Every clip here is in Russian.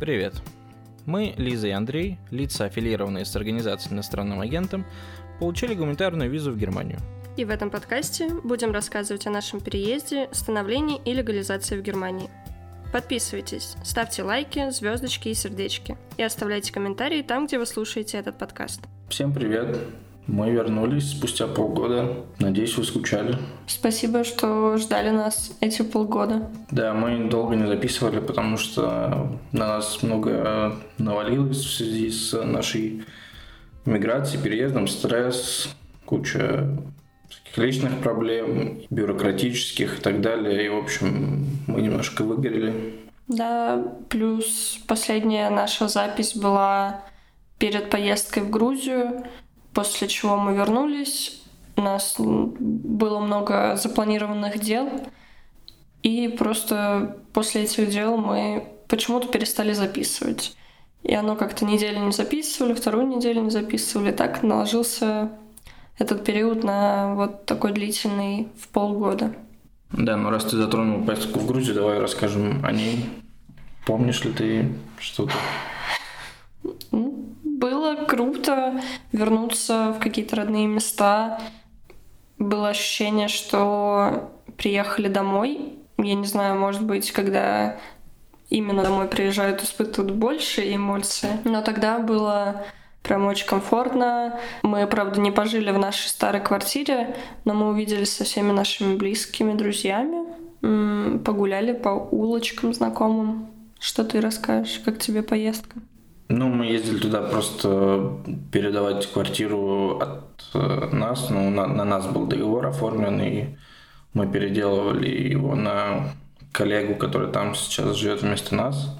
Привет. Мы, Лиза и Андрей, лица, аффилированные с организацией иностранным агентом, получили гуманитарную визу в Германию. И в этом подкасте будем рассказывать о нашем переезде, становлении и легализации в Германии. Подписывайтесь, ставьте лайки, звездочки и сердечки. И оставляйте комментарии там, где вы слушаете этот подкаст. Всем привет! Мы вернулись спустя полгода. Надеюсь, вы скучали. Спасибо, что ждали нас эти полгода. Да, мы долго не записывали, потому что на нас много навалилось в связи с нашей миграцией, переездом, стресс, куча личных проблем, бюрократических и так далее. И, в общем, мы немножко выгорели. Да, плюс последняя наша запись была перед поездкой в Грузию, после чего мы вернулись. У нас было много запланированных дел, и просто после этих дел мы почему-то перестали записывать. И оно как-то неделю не записывали, вторую неделю не записывали. Так наложился этот период на вот такой длительный в полгода. Да, ну раз ты затронул поездку в Грузию, давай расскажем о ней. Помнишь ли ты что-то? Было круто вернуться в какие-то родные места. Было ощущение, что приехали домой. Я не знаю, может быть, когда именно домой приезжают, испытывают больше эмоций. Но тогда было Прям очень комфортно. Мы, правда, не пожили в нашей старой квартире, но мы увиделись со всеми нашими близкими друзьями, погуляли по улочкам знакомым. Что ты расскажешь? Как тебе поездка? Ну, мы ездили туда просто передавать квартиру от э, нас. Ну, на, на нас был договор оформлен, и мы переделывали его на коллегу, который там сейчас живет вместо нас.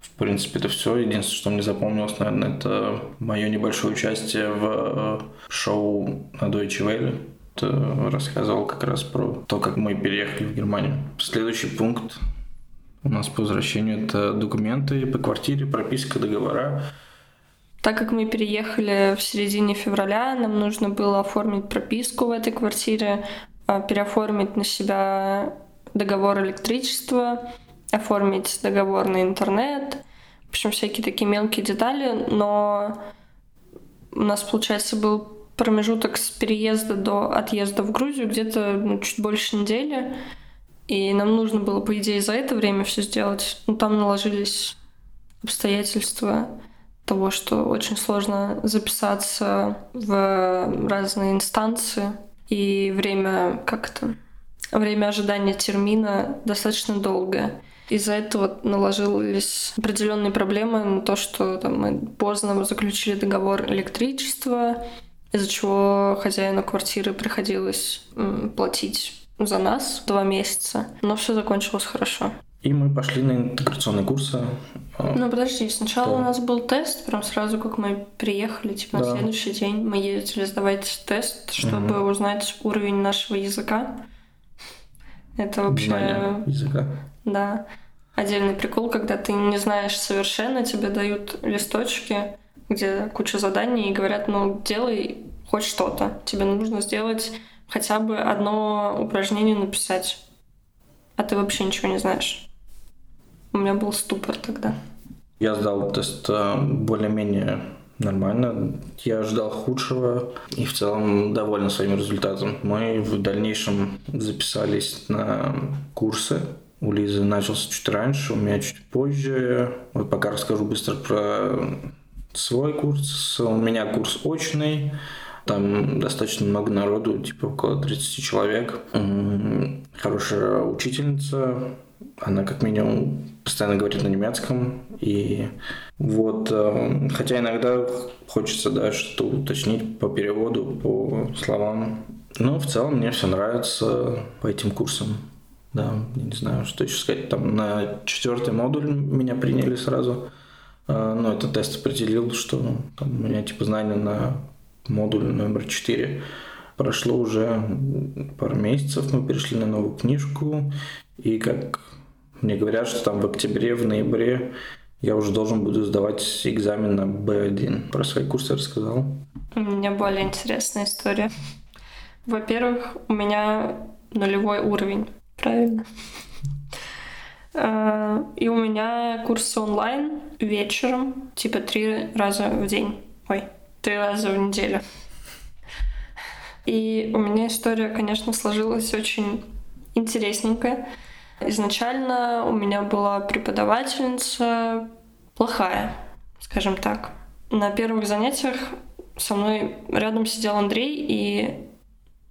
В принципе, это все. Единственное, что мне запомнилось, наверное, это мое небольшое участие в э, шоу на Deutsche Welle. Это рассказывал как раз про то, как мы переехали в Германию. Следующий пункт у нас по возвращению это документы по квартире, прописка, договора. Так как мы переехали в середине февраля, нам нужно было оформить прописку в этой квартире, а, переоформить на себя договор электричества, оформить договор на интернет, в общем, всякие такие мелкие детали, но у нас, получается, был промежуток с переезда до отъезда в Грузию где-то ну, чуть больше недели, и нам нужно было, по идее, за это время все сделать. Но там наложились обстоятельства того, что очень сложно записаться в разные инстанции, и время как-то время ожидания термина достаточно долгое. Из-за этого наложились определенные проблемы на то, что там, мы поздно заключили договор электричества, из-за чего хозяину квартиры приходилось платить за нас два месяца. Но все закончилось хорошо. И мы пошли на интеграционные курсы. Ну, подожди, сначала да. у нас был тест, прям сразу, как мы приехали, типа да. на следующий день мы ездили сдавать тест, чтобы угу. узнать уровень нашего языка. Это вообще... Знание языка. Да. Отдельный прикол, когда ты не знаешь совершенно, тебе дают листочки, где куча заданий, и говорят, ну, делай хоть что-то. Тебе нужно сделать хотя бы одно упражнение написать. А ты вообще ничего не знаешь. У меня был ступор тогда. Я сдал тест э, более-менее нормально. Я ожидал худшего и в целом доволен своим результатом. Мы в дальнейшем записались на курсы. У Лизы начался чуть раньше, у меня чуть позже. Вот пока расскажу быстро про свой курс. У меня курс очный. Там достаточно много народу, типа около 30 человек. Хорошая учительница, она как минимум постоянно говорит на немецком. И вот, э, хотя иногда хочется, да, что-то уточнить по переводу, по словам. Но в целом мне все нравится по этим курсам. Да, не знаю, что еще сказать. Там на четвертый модуль меня приняли сразу. Э, но этот тест определил, что там, у меня типа знания на модуль номер 4. Прошло уже пару месяцев, мы перешли на новую книжку, и как мне говорят, что там в октябре, в ноябре я уже должен буду сдавать экзамен на B1. Про свои курсы рассказал. У меня более интересная история. Во-первых, у меня нулевой уровень. Правильно. Э, и у меня курсы онлайн вечером, типа три раза в день. Ой, три раза в неделю. И у меня история, конечно, сложилась очень интересненькая. Изначально у меня была преподавательница плохая, скажем так. На первых занятиях со мной рядом сидел Андрей, и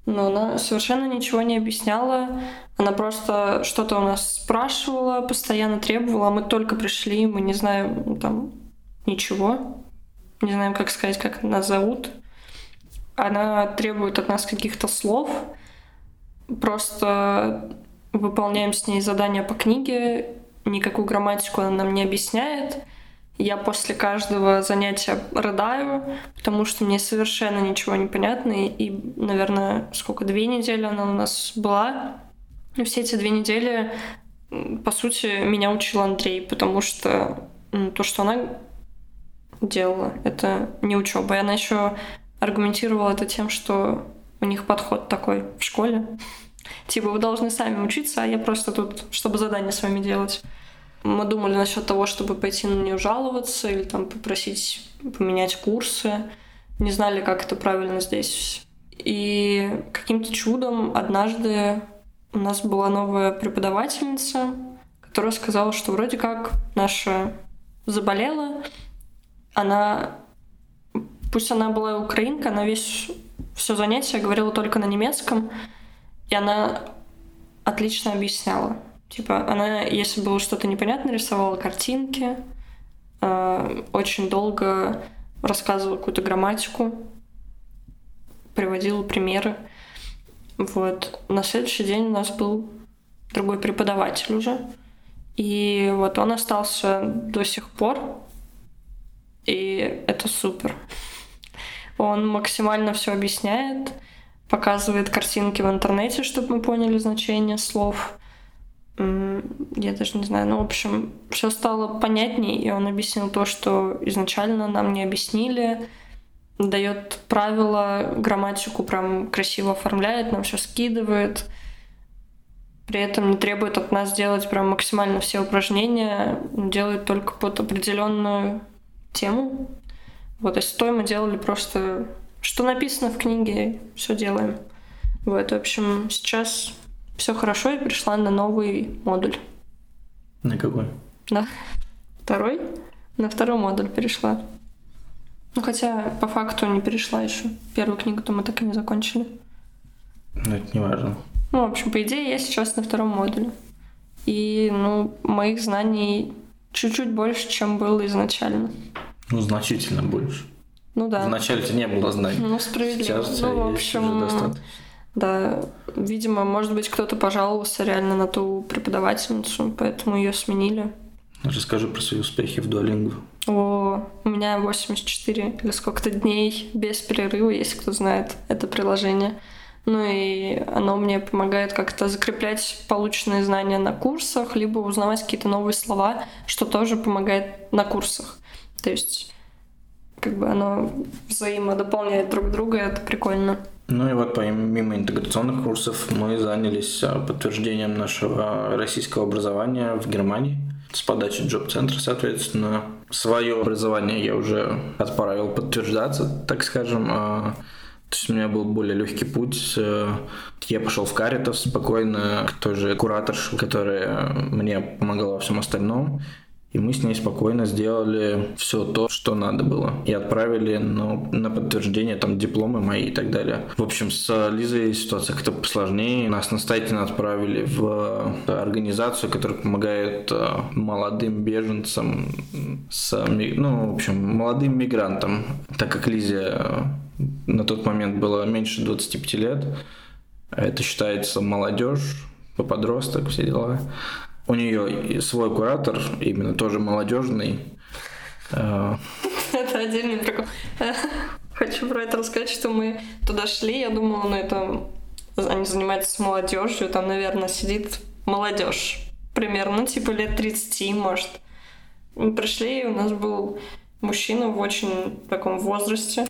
ну, она совершенно ничего не объясняла. Она просто что-то у нас спрашивала, постоянно требовала. А мы только пришли, мы не знаем ну, там ничего. Не знаем, как сказать, как нас зовут. Она требует от нас каких-то слов. Просто выполняем с ней задания по книге. Никакую грамматику она нам не объясняет. Я после каждого занятия рыдаю, потому что мне совершенно ничего не понятно. И, наверное, сколько, две недели она у нас была. И все эти две недели, по сути, меня учил Андрей, потому что ну, то, что она делала, это не учеба. И она еще аргументировала это тем, что у них подход такой в школе. Типа, вы должны сами учиться, а я просто тут, чтобы задание с вами делать. Мы думали насчет того, чтобы пойти на нее жаловаться или там попросить поменять курсы. Не знали, как это правильно здесь. И каким-то чудом однажды у нас была новая преподавательница, которая сказала, что вроде как наша заболела. Она, пусть она была украинка, она весь все занятие говорила только на немецком, и она отлично объясняла. Типа, она, если было что-то непонятно, рисовала картинки, э, очень долго рассказывала какую-то грамматику, приводила примеры. Вот. На следующий день у нас был другой преподаватель уже. И вот он остался до сих пор. И это супер. Он максимально все объясняет, показывает картинки в интернете, чтобы мы поняли значение слов. Я даже не знаю, ну, в общем, все стало понятней, и он объяснил то, что изначально нам не объяснили, дает правила, грамматику прям красиво оформляет, нам все скидывает, при этом не требует от нас делать прям максимально все упражнения, делает только под определенную тему. Вот, а стой мы делали просто, что написано в книге, все делаем. Вот, в общем, сейчас все хорошо и пришла на новый модуль. На какой? На второй. На второй модуль перешла. Ну, хотя по факту не перешла еще. Первую книгу-то мы так и не закончили. Ну, это не важно. Ну, в общем, по идее, я сейчас на втором модуле. И, ну, моих знаний чуть-чуть больше, чем было изначально. Ну, значительно больше. Ну да. Вначале-то не было знаний. Ну, справедливо. Сейчас ну, в общем, да, видимо, может быть, кто-то пожаловался реально на ту преподавательницу, поэтому ее сменили. Расскажи про свои успехи в Duolingo. О, у меня 84 или сколько-то дней без перерыва, если кто знает это приложение. Ну и оно мне помогает как-то закреплять полученные знания на курсах, либо узнавать какие-то новые слова, что тоже помогает на курсах. То есть как бы оно взаимодополняет друг друга, это прикольно. Ну и вот помимо интеграционных курсов мы занялись а, подтверждением нашего российского образования в Германии с подачи джоб-центра, соответственно. Свое образование я уже отправил подтверждаться, так скажем. А, то есть у меня был более легкий путь. Э, я пошел в Каритас спокойно к той же кураторше, которая мне помогала во всем остальном. И мы с ней спокойно сделали все то, что надо было. И отправили ну, на подтверждение там дипломы мои и так далее. В общем, с Лизой ситуация как-то посложнее. Нас настоятельно отправили в организацию, которая помогает э, молодым беженцам, с, ну, в общем, молодым мигрантам. Так как Лизе э, на тот момент было меньше 25 лет, это считается молодежь, подросток, все дела у нее свой куратор, именно тоже молодежный. Э, это отдельный прикол. Хочу про это рассказать, что мы туда шли, я думала, ну это они занимаются молодежью, там, наверное, сидит молодежь примерно, типа лет 30, может. Мы пришли, и у нас был мужчина в очень таком возрасте.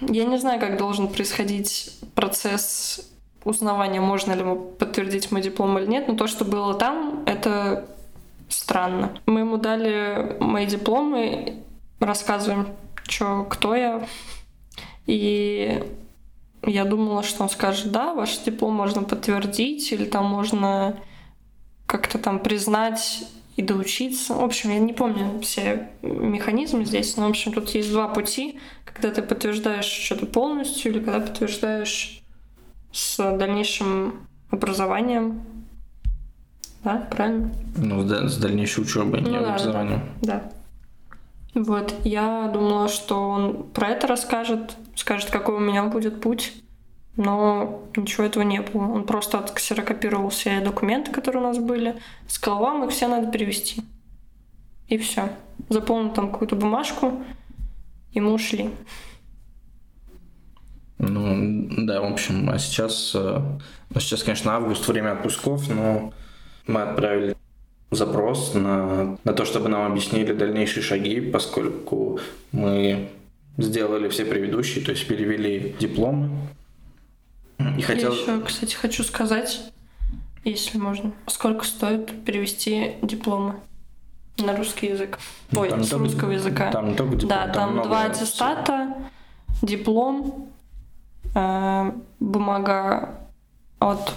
Я не знаю, как должен происходить процесс узнавания, можно ли подтвердить мой диплом или нет, но то, что было там, это странно. Мы ему дали мои дипломы, рассказываем, что, кто я. И я думала, что он скажет, да, ваш диплом можно подтвердить, или там можно как-то там признать и доучиться. В общем, я не помню все механизмы здесь, но, в общем, тут есть два пути, когда ты подтверждаешь что-то полностью, или когда подтверждаешь с дальнейшим образованием. Да, правильно? Ну, с, дальнейшей учебой, ну, не да, образованием. Да, да. Вот, я думала, что он про это расскажет, скажет, какой у меня будет путь, но ничего этого не было. Он просто отксерокопировал все документы, которые у нас были, сказал, вам их все надо перевести. И все. Заполнил там какую-то бумажку, и мы ушли. Ну, да, в общем, а сейчас, э, ну, сейчас, конечно, август, время отпусков, но мы отправили запрос на, на то, чтобы нам объяснили дальнейшие шаги, поскольку мы сделали все предыдущие, то есть перевели дипломы. И хотел... Я еще, кстати, хочу сказать, если можно, сколько стоит перевести дипломы на русский язык? Ну, Ой, там с русского языка. Там только диплом. Да, там, там два аттестата, диплом, э, бумага от...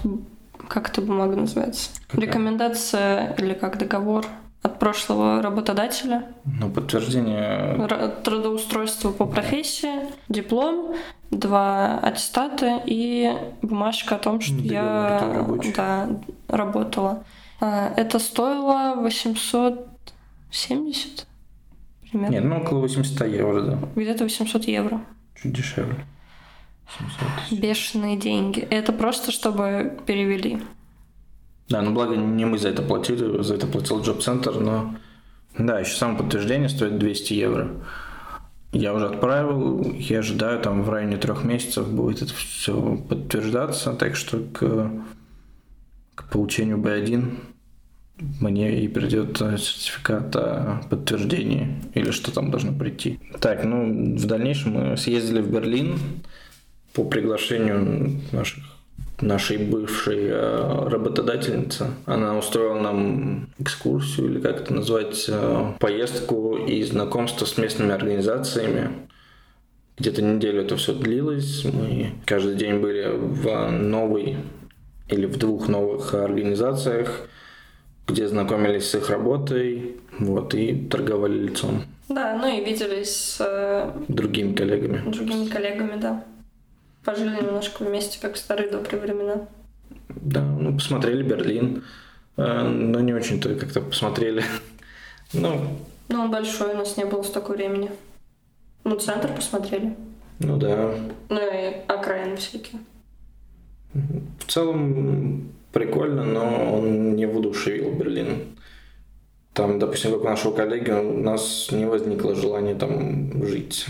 Как эта бумага называется? Какая? Рекомендация или как договор от прошлого работодателя. Ну, подтверждение... Трудоустройство по профессии, диплом, два аттестата и бумажка о том, что я да, работала. А, это стоило 870 примерно. Нет, ну около 800 евро, да. Где-то 800 евро. Чуть дешевле. 700 Бешеные деньги. Это просто, чтобы перевели. Да, ну благо не мы за это платили, за это платил Джоб-центр, но да, еще само подтверждение стоит 200 евро. Я уже отправил, я ожидаю, там в районе трех месяцев будет это все подтверждаться, так что к, к получению B1 мне и придет сертификат о подтверждении или что там должно прийти. Так, ну в дальнейшем мы съездили в Берлин по приглашению наших нашей бывшей э, работодательницы. Она устроила нам экскурсию, или как это назвать, э, поездку и знакомство с местными организациями. Где-то неделю это все длилось. Мы каждый день были в новой или в двух новых организациях, где знакомились с их работой, вот, и торговали лицом. Да, ну и виделись с э, другими коллегами. Другими коллегами, да пожили немножко вместе, как в старые добрые времена. Да, ну, посмотрели Берлин, э, но не очень-то как-то посмотрели. Ну, ну, он большой, у нас не было столько времени. Ну, центр посмотрели. Ну да. Ну и окраины всякие. В целом прикольно, но он не воодушевил Берлин. Там, допустим, как у нашего коллеги, у нас не возникло желания там жить.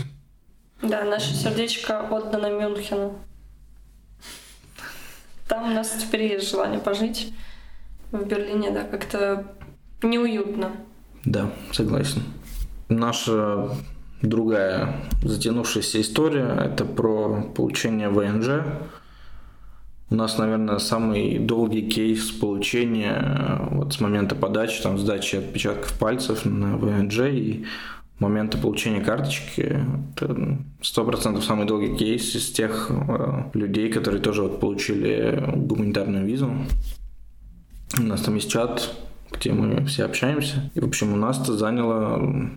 Да, наше сердечко отдано Мюнхену. Там у нас теперь есть желание пожить. В Берлине, да, как-то неуютно. Да, согласен. Наша другая затянувшаяся история – это про получение ВНЖ. У нас, наверное, самый долгий кейс получения вот с момента подачи, там, сдачи отпечатков пальцев на ВНЖ и момента получения карточки. Это сто процентов самый долгий кейс из тех э, людей, которые тоже вот получили гуманитарную визу. У нас там есть чат, где мы все общаемся. И, в общем, у нас это заняло...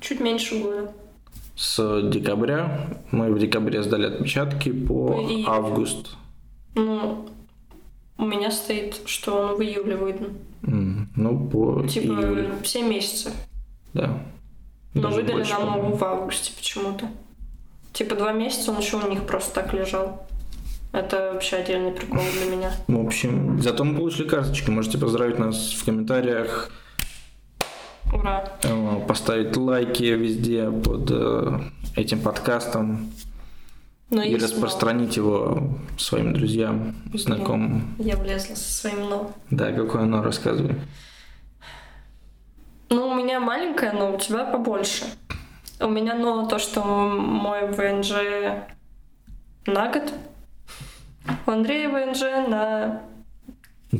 Чуть меньше года. С декабря. Мы в декабре сдали отпечатки по И... август. Ну, у меня стоит, что он в июле выдан. Mm, ну, по Типа июлю. 7 месяцев. Да. Но Даже выдали нам его в августе почему-то. Типа два месяца он еще у них просто так лежал. Это вообще отдельный прикол для меня. В общем, зато мы получили карточки. Можете поздравить нас в комментариях. Ура! Э, поставить лайки везде под э, этим подкастом. Но и распространить его своим друзьям, знакомым. Я влезла со своим но. Да, какое оно, рассказывай. Ну, у меня маленькое, но у тебя побольше. У меня, ну, то, что мой ВНЖ на год. У Андрея ВНЖ на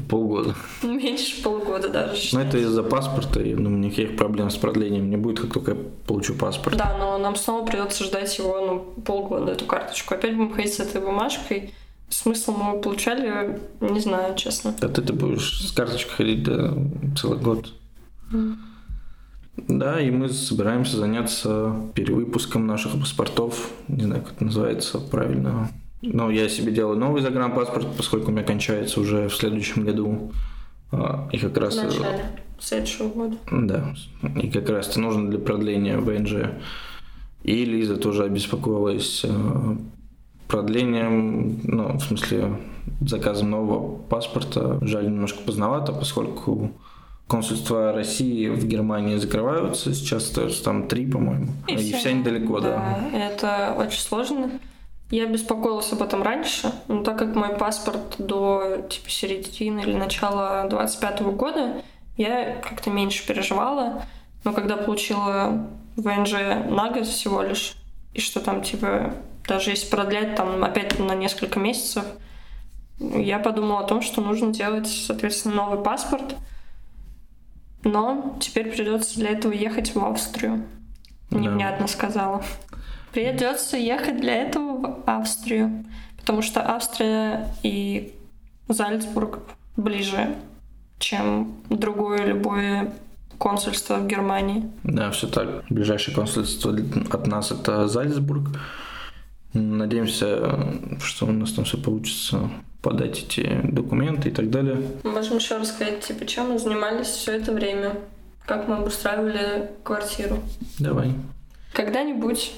Полгода. Меньше полгода даже. Считается. это из-за паспорта, я думаю, никаких проблем с продлением не будет, как только я получу паспорт. Да, но нам снова придется ждать его ну, полгода, эту карточку. Опять будем ходить с этой бумажкой. Смысл мы его получали, не знаю, честно. А ты, ты будешь с карточкой ходить да, целый год. Да, и мы собираемся заняться перевыпуском наших паспортов. Не знаю, как это называется правильно. Но я себе делаю новый загранпаспорт, поскольку у меня кончается уже в следующем году. А, И как В раз... э, начале следующего года. Да, и как раз это нужно для продления ВНЖ. И Лиза тоже обеспокоилась э, продлением, ну, в смысле, заказом нового паспорта. Жаль, немножко поздновато, поскольку консульства России в Германии закрываются. Сейчас там три, по-моему. И, все недалеко, да. Это очень сложно. Я беспокоилась об этом раньше, но так как мой паспорт до типа середины или начала 25 года, я как-то меньше переживала. Но когда получила ВНЖ на год всего лишь, и что там типа даже если продлять там опять на несколько месяцев, я подумала о том, что нужно делать, соответственно, новый паспорт. Но теперь придется для этого ехать в Австрию. Да. Невнятно сказала. Придется ехать для этого в Австрию. Потому что Австрия и Зальцбург ближе, чем другое любое консульство в Германии. Да, все так. Ближайшее консульство от нас это Зальцбург. Надеемся, что у нас там все получится подать эти документы и так далее. Можем еще рассказать, типа, чем мы занимались все это время, как мы обустраивали квартиру. Давай. Когда-нибудь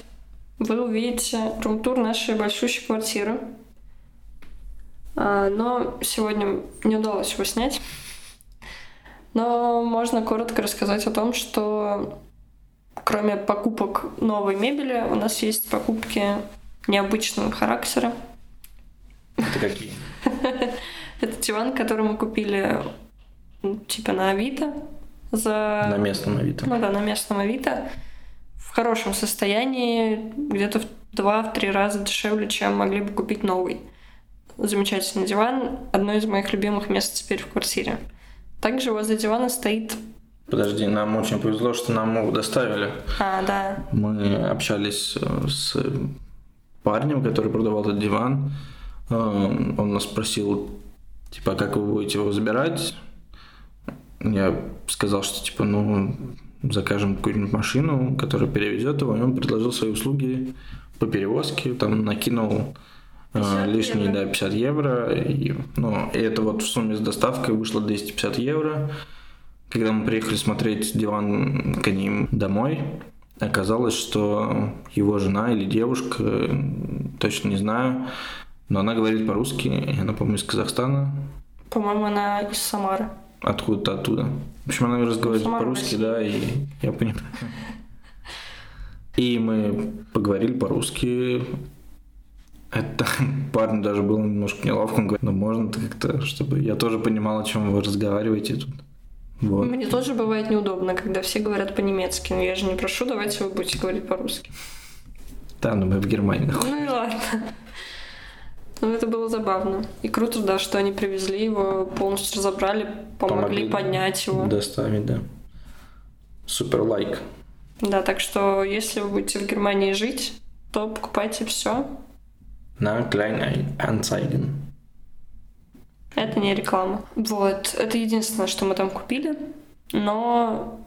вы увидите рум-тур нашей большущей квартиры. А, Но сегодня не удалось его снять. Но можно коротко рассказать о том, что кроме покупок новой мебели, у нас есть покупки необычного характера. Это какие? Это диван, который мы купили м, типа на Авито за... На местном Авито. Ну да, на местном Авито. В хорошем состоянии, где-то в два-три раза дешевле, чем могли бы купить новый. Замечательный диван. Одно из моих любимых мест теперь в квартире. Также возле дивана стоит... Подожди, нам очень повезло, что нам его доставили. А, да, Мы общались э, с парнем, который продавал этот диван. Э, Он нас спросил, типа, «А как вы будете его забирать? Я сказал, что, типа, ну, закажем какую-нибудь машину, которая перевезет его. И он предложил свои услуги по перевозке, там накинул э, 50 лишние, евро. да, 50 евро. И, ну, и это вот в сумме с доставкой вышло 250 евро. Когда мы приехали смотреть диван к ним домой, оказалось, что его жена или девушка, э, точно не знаю, но она говорит по-русски, она, по-моему, из Казахстана, по-моему, она из Самары. откуда-то оттуда. В общем, она разговаривает Самара, по-русски, да, и я понимаю. И мы поговорили по-русски. Это парню даже было немножко неловко. Он говорит, ну можно-то как-то, чтобы я тоже понимал, о чем вы разговариваете тут. Вот. Мне тоже бывает неудобно, когда все говорят по-немецки. Но я же не прошу, давайте вы будете говорить по-русски. Да, но мы в Германии находимся. Ну и ладно. Ну, это было забавно. И круто, да, что они привезли его, полностью разобрали, помогли, Помогли. поднять его. Доставить, да. Супер лайк. Да, так что если вы будете в Германии жить, то покупайте все. На Klein Anzeigen. Это не реклама. Вот, это единственное, что мы там купили, но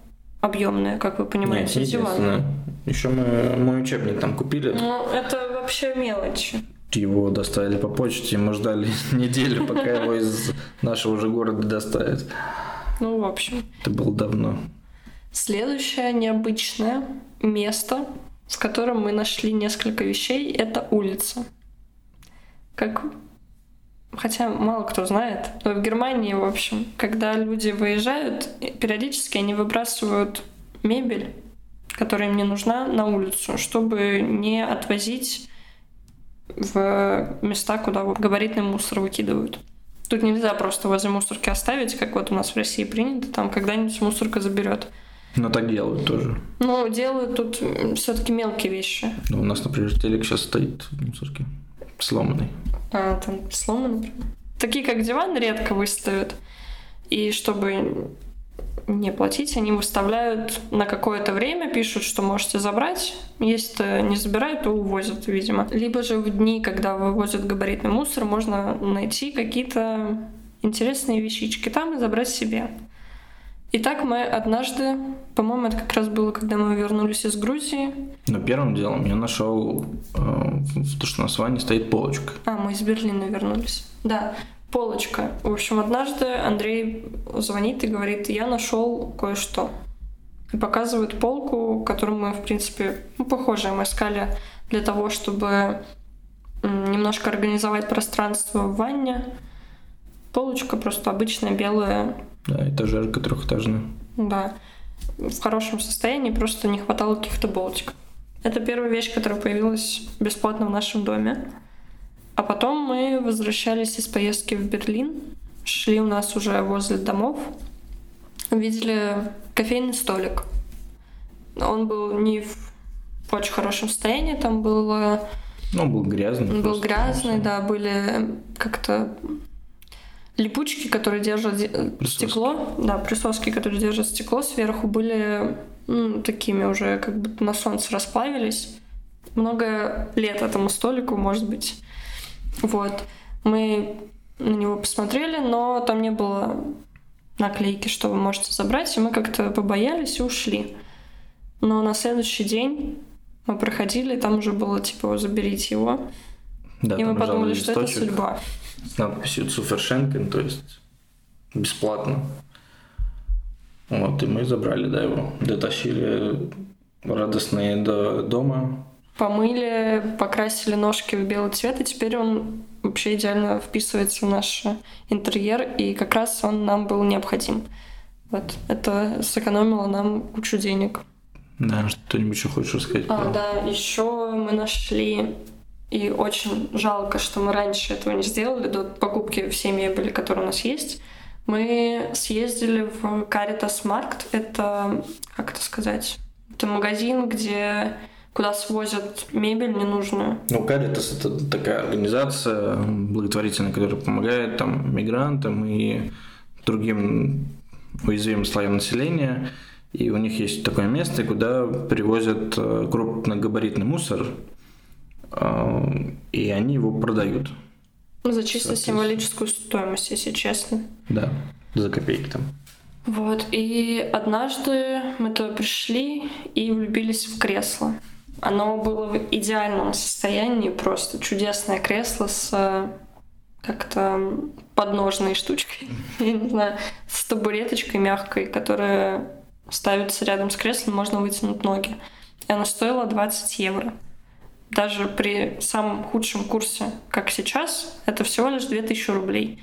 объемное, как вы понимаете, Нет, диван. единственное. Еще мы мой учебник там купили. Ну, это вообще мелочи. Его доставили по почте, мы ждали неделю, пока его из нашего же города доставят. Ну, в общем. Это было давно. Следующее необычное место, в котором мы нашли несколько вещей, это улица. Как... Хотя мало кто знает, но в Германии, в общем, когда люди выезжают, периодически они выбрасывают мебель, которая им не нужна, на улицу, чтобы не отвозить в места, куда габаритный мусор выкидывают. Тут нельзя просто возле мусорки оставить, как вот у нас в России принято, там когда-нибудь мусорка заберет. Но так делают тоже. Ну, делают тут все-таки мелкие вещи. Ну, у нас, например, телек сейчас стоит в мусорке. Сломанный. А, там сломано прям. такие как диван редко выставят. И чтобы не платить, они выставляют на какое-то время, пишут, что можете забрать. Если не забирают, то увозят, видимо. Либо же в дни, когда вывозят габаритный мусор, можно найти какие-то интересные вещички там и забрать себе. И так мы однажды, по-моему, это как раз было, когда мы вернулись из Грузии. Но первым делом я нашел, э, то, что на сване стоит полочка. А, мы из Берлина вернулись. Да, полочка. В общем, однажды Андрей звонит и говорит, я нашел кое-что. И показывает полку, которую мы, в принципе, ну, похожие мы искали для того, чтобы немножко организовать пространство в ванне. Полочка просто обычная белая. Да, этажерка трехэтажная. Да. В хорошем состоянии, просто не хватало каких-то болтиков. Это первая вещь, которая появилась бесплатно в нашем доме. А потом мы возвращались из поездки в Берлин, шли у нас уже возле домов, увидели кофейный столик. Он был не в очень хорошем состоянии, там было... Ну, он был грязный. Он был грязный, да, были как-то липучки, которые держат присоски. стекло, да, присоски, которые держат стекло, сверху были ну, такими уже как будто на солнце расплавились. Много лет этому столику, может быть. Вот. Мы на него посмотрели, но там не было наклейки, что вы можете забрать, и мы как-то побоялись и ушли. Но на следующий день мы проходили, там уже было типа «заберите его». Да, и мы подумали, что это судьба. С надписью «Цуфершенкен», то есть бесплатно. Вот, и мы забрали, да, его. Дотащили радостные до дома помыли, покрасили ножки в белый цвет, и теперь он вообще идеально вписывается в наш интерьер, и как раз он нам был необходим. Вот, это сэкономило нам кучу денег. Да, что-нибудь еще хочешь сказать? А, да, еще мы нашли, и очень жалко, что мы раньше этого не сделали, до покупки всей мебели, которая у нас есть. Мы съездили в Caritas Markt. Это, как это сказать, это магазин, где куда свозят мебель ненужную. Ну, Caritas — это такая организация благотворительная, которая помогает там мигрантам и другим уязвимым слоям населения. И у них есть такое место, куда привозят э, крупногабаритный мусор, э, и они его продают. За чисто символическую стоимость, если честно. Да, за копейки там. Вот, и однажды мы туда пришли и влюбились в кресло. Оно было в идеальном состоянии, просто чудесное кресло с как-то подножной штучкой, я не знаю, с табуреточкой мягкой, которая ставится рядом с креслом, можно вытянуть ноги. И оно стоило 20 евро. Даже при самом худшем курсе, как сейчас, это всего лишь 2000 рублей.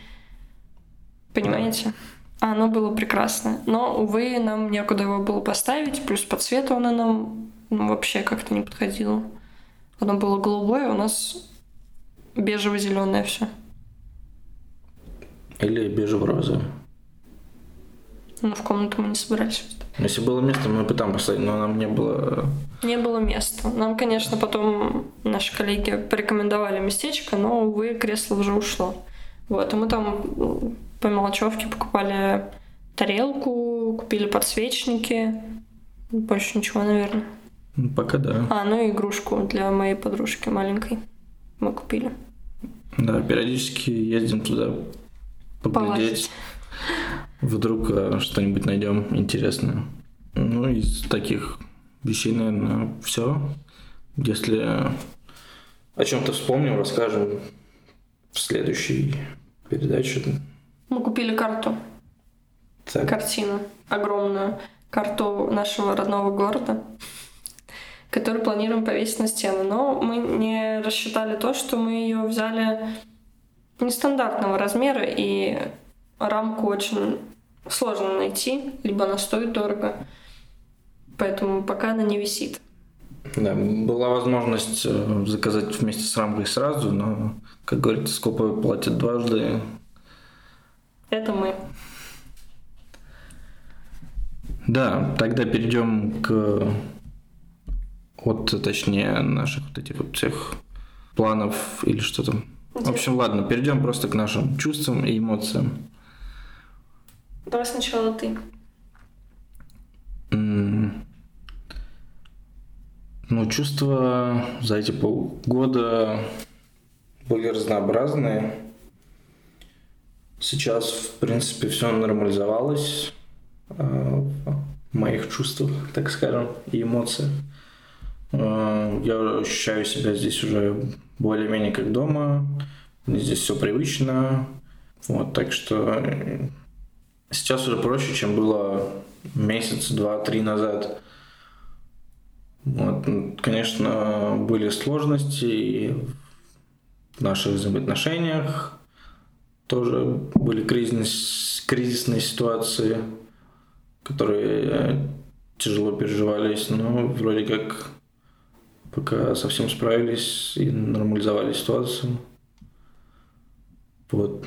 Понимаете? А оно было прекрасное. Но, увы, нам некуда его было поставить, плюс по цвету оно нам ну, вообще как-то не подходило. Оно было голубое, у нас бежево-зеленое все. Или бежево-розовое. Ну, в комнату мы не собирались. Если было место, мы бы там поставили, но нам не было... Не было места. Нам, конечно, потом наши коллеги порекомендовали местечко, но, увы, кресло уже ушло. Вот, и мы там по мелочевке покупали тарелку, купили подсвечники. Больше ничего, наверное. Ну, пока да. А, ну и игрушку для моей подружки маленькой мы купили. Да, периодически ездим туда поглядеть. Вдруг э, что-нибудь найдем интересное. Ну, из таких вещей, наверное, все. Если о чем-то вспомним, расскажем в следующей передаче. Мы купили карту. Так. Картину. Огромную. Карту нашего родного города которую планируем повесить на стену. Но мы не рассчитали то, что мы ее взяли нестандартного размера, и рамку очень сложно найти, либо она стоит дорого. Поэтому пока она не висит. Да, была возможность э, заказать вместе с рамкой сразу, но, как говорится, скоповые платят дважды. Это мы. Да, тогда перейдем к от, точнее, наших вот этих вот всех планов или что там, В общем, ладно, перейдем просто к нашим чувствам и эмоциям. Давай сначала ты. Ну, чувства за эти полгода были разнообразные. Сейчас, в принципе, все нормализовалось э, в моих чувствах, так скажем, и эмоциях. Э, я ощущаю себя здесь уже более-менее как дома. Мне здесь все привычно. Вот, так что э, сейчас уже проще, чем было месяц, два, три назад. Вот, конечно, были сложности в наших взаимоотношениях, тоже были кризис, кризисные ситуации, которые тяжело переживались, но вроде как пока совсем справились и нормализовали ситуацию. Вот.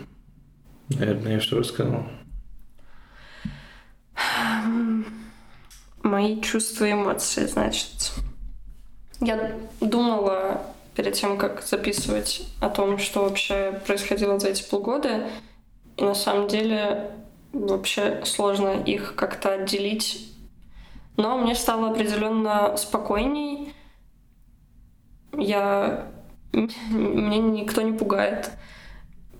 Наверное, я все рассказал. Мои чувства и эмоции, значит. Я думала перед тем, как записывать о том, что вообще происходило за эти полгода. И на самом деле вообще сложно их как-то отделить. Но мне стало определенно спокойней. Я... Мне никто не пугает.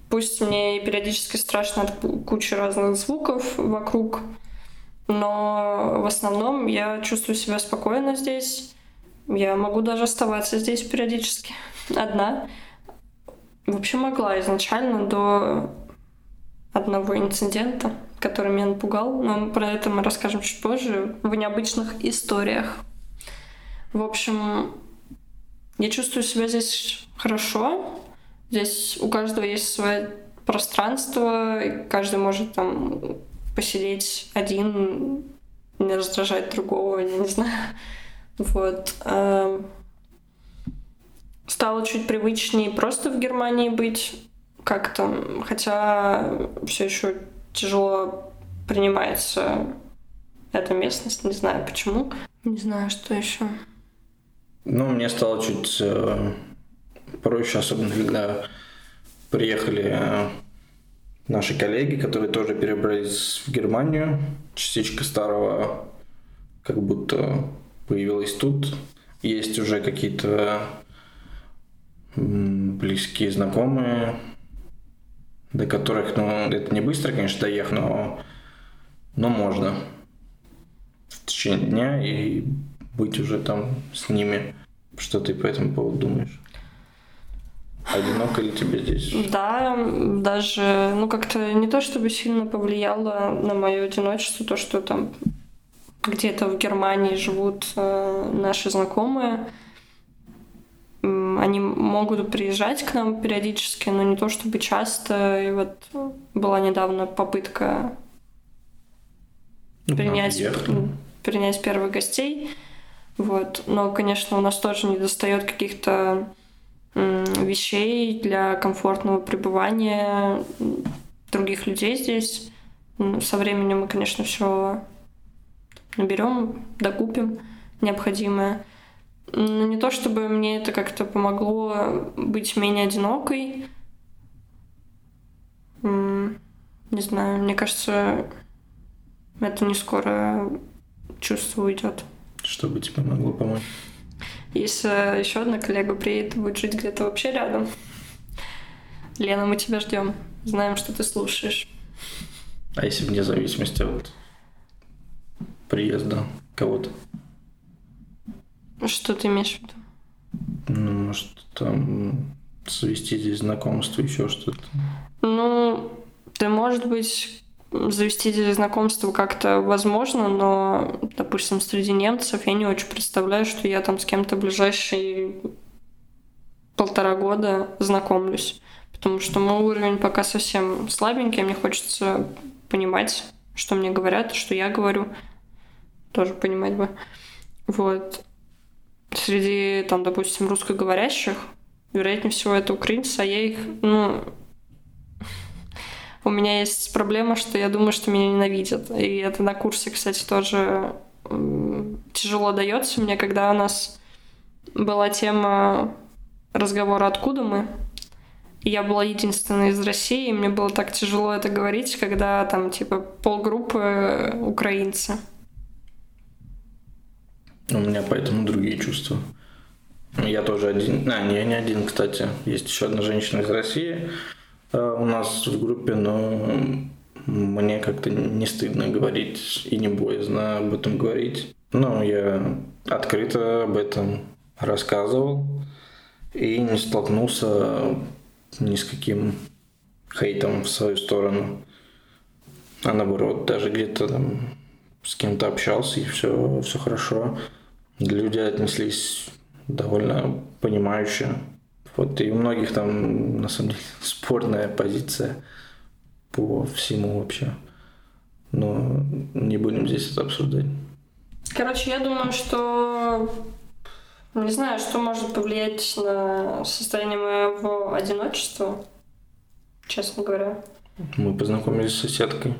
Пусть мне периодически страшно от кучи разных звуков вокруг, но в основном я чувствую себя спокойно здесь. Я могу даже оставаться здесь периодически одна. В общем, могла изначально до одного инцидента, который меня напугал, но про это мы расскажем чуть позже в необычных историях. В общем, я чувствую себя здесь хорошо. Здесь у каждого есть свое пространство, и каждый может там посидеть один, не раздражать другого, я не знаю. Вот. Эм, стало чуть привычнее просто в Германии быть как-то, хотя все еще тяжело принимается эта местность, не знаю почему. Не знаю, что еще. Ну, мне стало чуть э, проще, особенно когда приехали э, наши коллеги, которые тоже перебрались в Германию. Частичка старого как будто появилась тут. Есть уже какие-то близкие знакомые, до которых, ну, это не быстро, конечно, доехать, но, но можно в течение дня и быть уже там с ними. Что ты по этому поводу думаешь? Одиноко ли тебе здесь? Да, даже, ну, как-то не то чтобы сильно повлияло на мое одиночество, то, что там где-то в Германии живут э, наши знакомые. Они могут приезжать к нам периодически, но не то чтобы часто. И вот была недавно попытка ну, принять, принять первых гостей. Вот. Но, конечно, у нас тоже не достает каких-то вещей для комфортного пребывания других людей здесь. Со временем мы, конечно, все наберем, докупим необходимое. Но не то, чтобы мне это как-то помогло быть менее одинокой. Не знаю, мне кажется, это не скоро чувство уйдет. Что бы тебе могло помочь? Если еще одна коллега приедет и будет жить где-то вообще рядом. Лена, мы тебя ждем. Знаем, что ты слушаешь. А если вне зависимости от приезда кого-то? Что ты имеешь в виду? Ну, может, там завести здесь знакомство, еще что-то. Ну, ты, может быть, завести знакомство как-то возможно, но, допустим, среди немцев я не очень представляю, что я там с кем-то ближайшие полтора года знакомлюсь. Потому что мой уровень пока совсем слабенький, мне хочется понимать, что мне говорят, что я говорю. Тоже понимать бы. Вот. Среди, там, допустим, русскоговорящих, вероятнее всего, это украинцы, а я их, ну, у меня есть проблема, что я думаю, что меня ненавидят. И это на курсе, кстати, тоже тяжело дается мне, когда у нас была тема разговора «Откуда мы?», я была единственной из России, и мне было так тяжело это говорить, когда там типа полгруппы украинцы. У меня поэтому другие чувства. Я тоже один. А, не, я не один, кстати. Есть еще одна женщина из России э, у нас в группе, но мне как-то не стыдно говорить и не боязно об этом говорить. Ну, я открыто об этом рассказывал и не столкнулся ни с каким хейтом в свою сторону. А наоборот, даже где-то там с кем-то общался, и все, все хорошо. Люди отнеслись довольно понимающе. Вот, и у многих там, на самом деле, спорная позиция по всему вообще. Но не будем здесь это обсуждать. Короче, я думаю, что не знаю, что может повлиять на состояние моего одиночества, честно говоря. Мы познакомились с соседкой.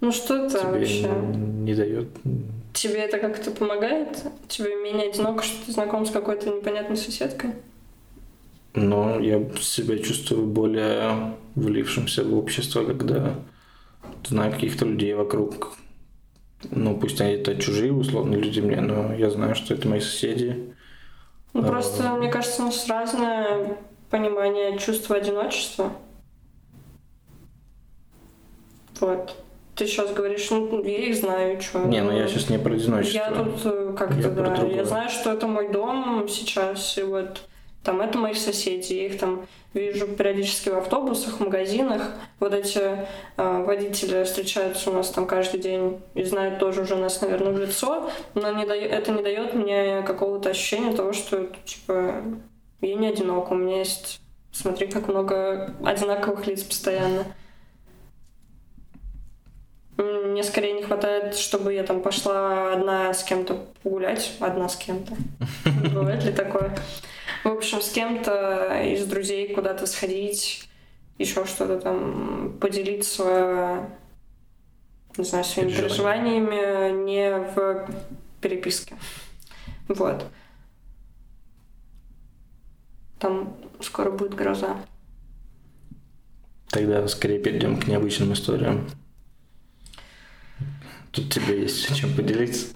Ну что это Тебе вообще? не дает. Тебе это как-то помогает? Тебе менее одиноко, что ты знаком с какой-то непонятной соседкой? Но я себя чувствую более влившимся в общество, когда знаю каких-то людей вокруг. Ну, пусть они это чужие, условно, люди мне, но я знаю, что это мои соседи. Ну А. просто, мне кажется, у нас разное понимание чувства одиночества. Вот. Ты сейчас говоришь, ну, я их знаю, что. Не, ну я сейчас не про одиночество. Я тут э, как-то, да, другое. я знаю, что это мой дом сейчас, и вот там это мои соседи, я их там вижу периодически в автобусах, в магазинах. Вот эти э, водители встречаются у нас там каждый день и знают тоже уже нас, наверное, в лицо, но не дает, это не дает мне какого-то ощущения того, что, типа, я не одинок, у меня есть, смотри, как много одинаковых лиц постоянно. Мне скорее не хватает, чтобы я там пошла одна с кем-то погулять, одна с кем-то. Бывает ли такое? В общем, с кем-то из друзей куда-то сходить, еще что-то там, поделиться, не знаю, своими переживаниями не в переписке. Вот. Там скоро будет гроза. Тогда скорее перейдем к необычным историям. Тут тебе есть чем поделиться.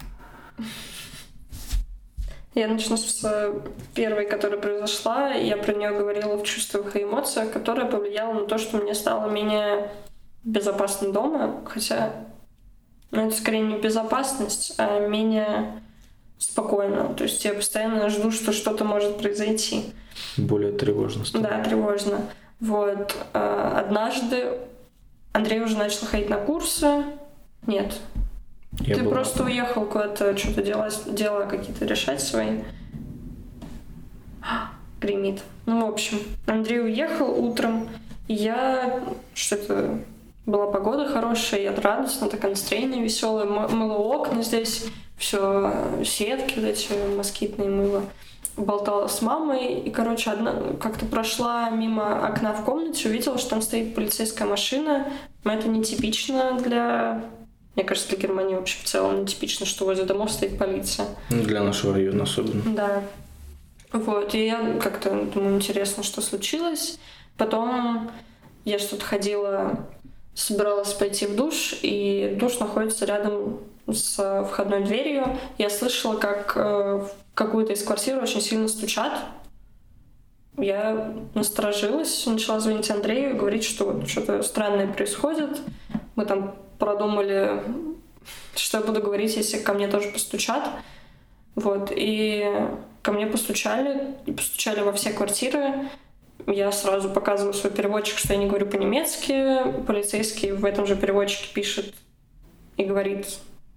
Я начну с первой, которая произошла. Я про нее говорила в чувствах и эмоциях, которая повлияла на то, что мне стало менее безопасно дома. Хотя, ну, это скорее не безопасность, а менее спокойно. То есть я постоянно жду, что что-то может произойти. Более тревожно стало. Да, тревожно. Вот. э, Однажды Андрей уже начал ходить на курсы. Нет, Я ты был просто уехал куда-то что-то дела, дела какие-то решать свои. Гремит. Ну, в общем, Андрей уехал утром, и я что-то была погода хорошая, я радостно, такое настроение веселое, мыло окна здесь, все сетки вот эти москитные мыло. Болтала с мамой, и, короче, одна как-то прошла мимо окна в комнате, увидела, что там стоит полицейская машина. Это нетипично для мне кажется, для Германии вообще в целом нетипично, что возле домов стоит полиция. Ну, для нашего района особенно. Да. Вот, и я как-то думаю, интересно, что случилось. Потом я что-то ходила, собиралась пойти в душ, и душ находится рядом с входной дверью. Я слышала, как э, в какую-то из квартир очень сильно стучат. Я насторожилась, начала звонить Андрею и говорить, что вот что-то странное происходит. Мы там продумали, что я буду говорить, если ко мне тоже постучат. Вот, и ко мне постучали, постучали во все квартиры. Я сразу показываю свой переводчик, что я не говорю по-немецки. Полицейский в этом же переводчике пишет и говорит,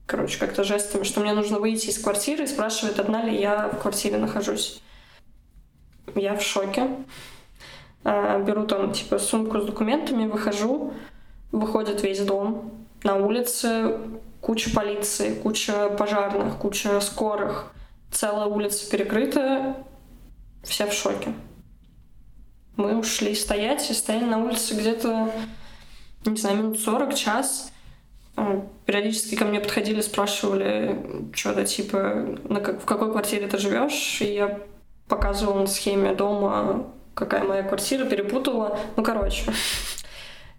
короче, как-то жестами, что мне нужно выйти из квартиры и спрашивает, одна ли я в квартире нахожусь. Я в шоке. А, Беру там, типа, сумку с документами, выхожу, выходит весь дом. На улице куча полиции, куча пожарных, куча скорых. Целая улица перекрыта, все в шоке. Мы ушли стоять и стояли на улице где-то, не знаю, минут 40, час. А, Периодически ко мне подходили, спрашивали что-то типа, на как, в какой квартире ты живешь, и я показывала на схеме дома, какая моя квартира, перепутала. Ну, короче.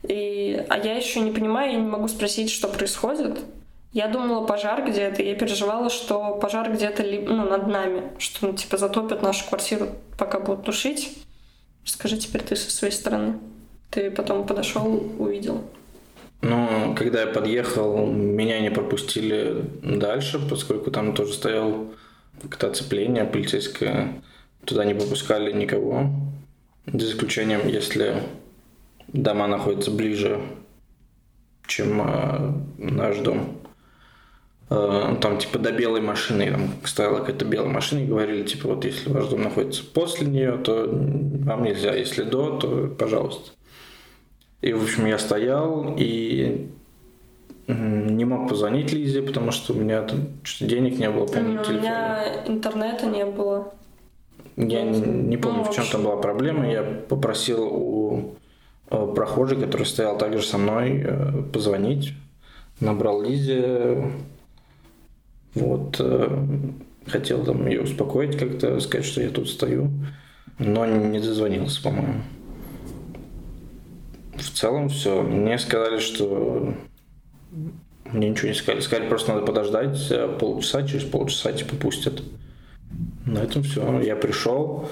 И, а я еще не понимаю, я не могу спросить, что происходит. Я думала, пожар где-то, я переживала, что пожар где-то ну, над нами, что ну, типа затопят нашу квартиру, пока будут тушить. Скажи теперь ты со своей стороны. Ты потом подошел, увидел. Ну, когда я подъехал, меня не пропустили дальше, поскольку там тоже стоял как-то оцепление полицейское. Туда не пропускали никого. За исключением, если дома находятся ближе, чем э, наш дом. Э, там типа до белой машины, там стояла какая-то белая машина и говорили, типа, вот если ваш дом находится после нее, то вам нельзя, если до, то пожалуйста. И, в общем, я стоял и не мог позвонить Лизе, потому что у меня там денег не было, помню, У меня интернета не было. Я не, не помню, ну, в чем там была проблема. Я попросил у э, прохожей, который стоял также со мной, э, позвонить. Набрал Лизе. Вот. Э, хотел там ее успокоить как-то, сказать, что я тут стою. Но не дозвонился, по-моему в целом все. Мне сказали, что мне ничего не сказали. Сказали, просто надо подождать полчаса, через полчаса типа пустят. На этом все. Я пришел,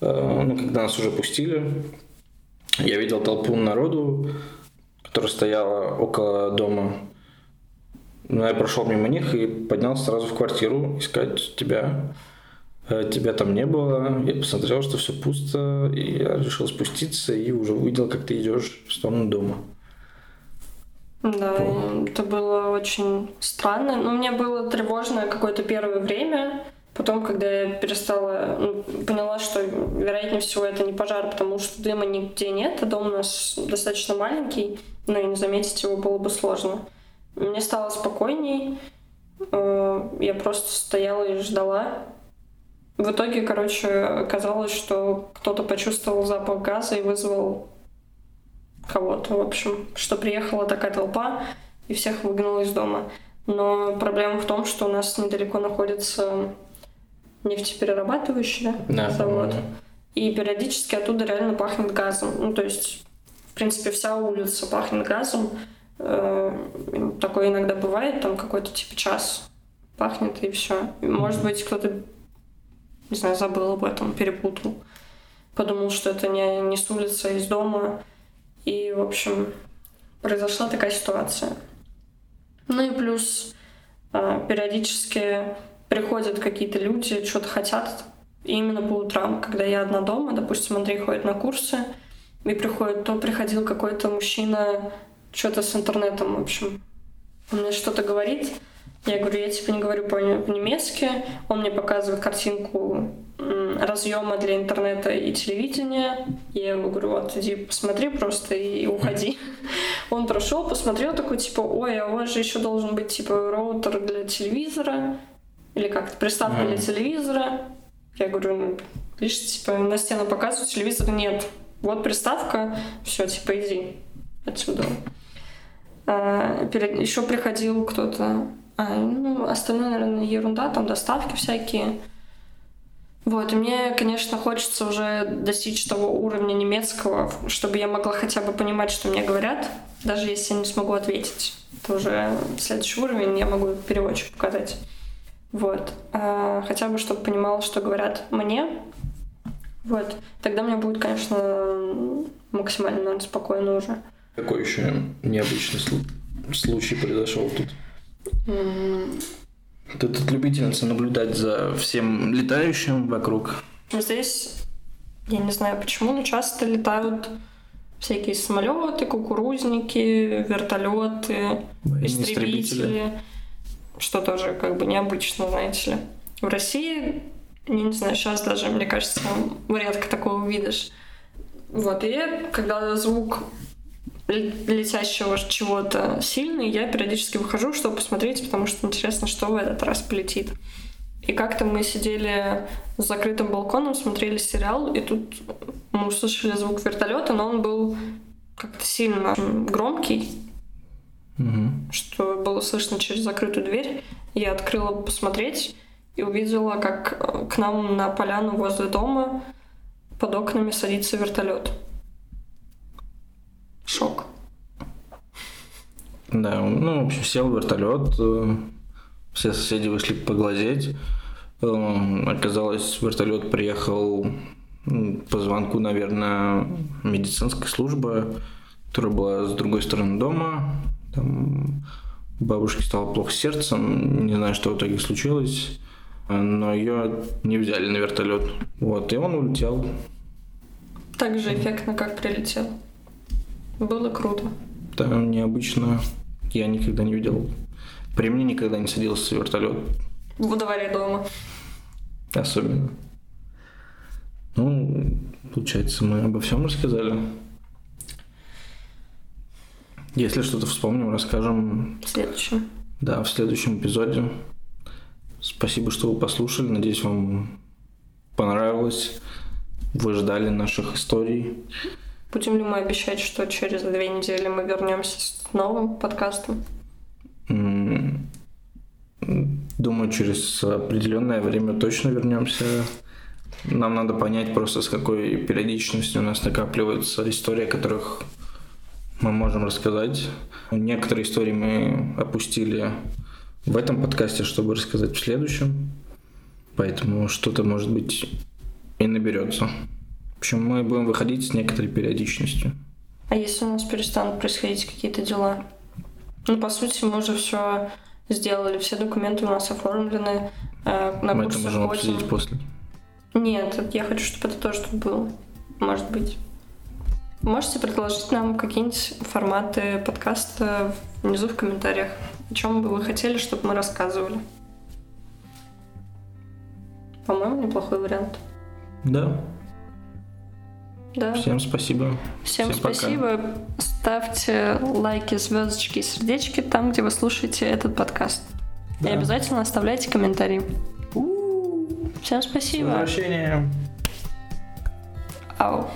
ну, когда нас уже пустили, я видел толпу народу, которая стояла около дома. Но я прошел мимо них и поднялся сразу в квартиру искать тебя. Э, тебя там не было, я посмотрел, что все пусто, и я решил спуститься и уже увидел, как ты идешь в сторону дома. Да, вот. это было очень странно. Но мне было тревожно какое-то первое время. Потом, когда я перестала, ну, поняла, что, вероятнее всего, это не пожар, потому что дыма нигде нет, а дом у нас достаточно маленький, но и не заметить его было бы сложно. Мне стало спокойней, э, я просто стояла и ждала, в итоге, короче, оказалось, что кто-то почувствовал запах газа и вызвал кого-то, в общем, что приехала такая толпа и всех выгнала из дома. Но проблема в том, что у нас недалеко находится нефтеперерабатывающий да, завод. И периодически оттуда реально пахнет газом. Ну, то есть, в принципе, вся улица пахнет газом. Э, такое иногда бывает, там какой-то типа час пахнет и все. Может быть, кто-то не знаю, забыл об этом, перепутал. Подумал, что это не, не с улицы, а из дома. И, в общем, произошла такая ситуация. Ну и плюс а, периодически приходят какие-то люди, что-то хотят. И именно по утрам, когда я одна дома, допустим, Андрей ходит на курсы, и приходит, то приходил какой-то мужчина, что-то с интернетом, в общем. Он мне что-то говорит, я говорю, я типа не говорю по-немецки. Он мне показывает картинку разъема для интернета и телевидения. Я ему говорю, вот иди посмотри просто и уходи. Он прошел, посмотрел такой, типа, ой, а у вас же еще должен быть типа роутер для телевизора или как-то приставка для телевизора. Я говорю, ну, видишь, типа на стену показывают, телевизора нет. Вот приставка, все, типа иди отсюда. А, перед... Еще приходил кто-то а, ну, остальное, наверное, ерунда, там доставки всякие. Вот, и мне, конечно, хочется уже достичь того уровня немецкого, чтобы я могла хотя бы понимать, что мне говорят, даже если я не смогу ответить. Это уже следующий уровень, я могу переводчик показать. Вот. А, хотя бы, чтобы понимала, что говорят мне. Вот. Тогда мне будет, конечно, максимально, наверное, спокойно уже. Какой еще необычный случай произошел тут? Ты тут любительница наблюдать за всем летающим вокруг. Здесь, я не знаю почему, но часто летают всякие самолеты, кукурузники, вертолеты, истребители, истребители, что тоже как бы необычно, знаете ли. В России, я не знаю, сейчас даже, мне кажется, редко такого увидишь. Вот, и когда звук летящего чего-то сильный, я периодически выхожу, чтобы посмотреть, потому что интересно, что в этот раз полетит. И как-то мы сидели с закрытым балконом, смотрели сериал, и тут мы услышали звук вертолета, но он был как-то сильно громкий, угу. что было слышно через закрытую дверь. Я открыла посмотреть и увидела, как к нам на поляну возле дома под окнами садится вертолет. Шок. Да, ну, в общем, сел вертолет, э, все соседи вышли поглазеть. Э, Оказалось, вертолет приехал по звонку, наверное, медицинской службы, которая была с другой стороны дома. Там у бабушки стало плохо сердцем, не знаю, что в итоге случилось, но ее не взяли на вертолет. Вот, и он улетел. Так же эффектно, как прилетел. Было круто. Там необычно, я никогда не видел. При мне никогда не садился вертолет, Во дворе дома. особенно. Ну, получается, мы обо всем рассказали. Если что-то вспомним, расскажем, Следующее. да, в следующем эпизоде. Спасибо, что вы послушали. Надеюсь, вам понравилось. Вы ждали наших историй. Будем ли мы обещать, что через две недели мы вернемся с новым подкастом? Думаю, через определенное время точно вернемся. Нам надо понять просто, с какой периодичностью у нас накапливаются истории, о которых мы можем рассказать. Некоторые истории мы опустили в этом подкасте, чтобы рассказать в следующем. Поэтому что-то, может быть, и наберется. В общем, мы будем выходить с некоторой периодичностью. А если у нас перестанут происходить какие-то дела? Ну, по сути, мы уже все сделали, все документы у нас оформлены, э, на мы это можем ходим. обсудить после. Нет, я хочу, чтобы это тоже тут было. Может быть. Можете предложить нам какие-нибудь форматы подкаста внизу в комментариях, о чем бы вы хотели, чтобы мы рассказывали. По-моему, неплохой вариант. Да. Да. Всем спасибо. Всем, всем пока. спасибо. Ставьте лайки, звездочки и сердечки там, где вы слушаете этот подкаст. И Да. обязательно оставляйте комментарии. Всем С спасибо. возвращением. Ау.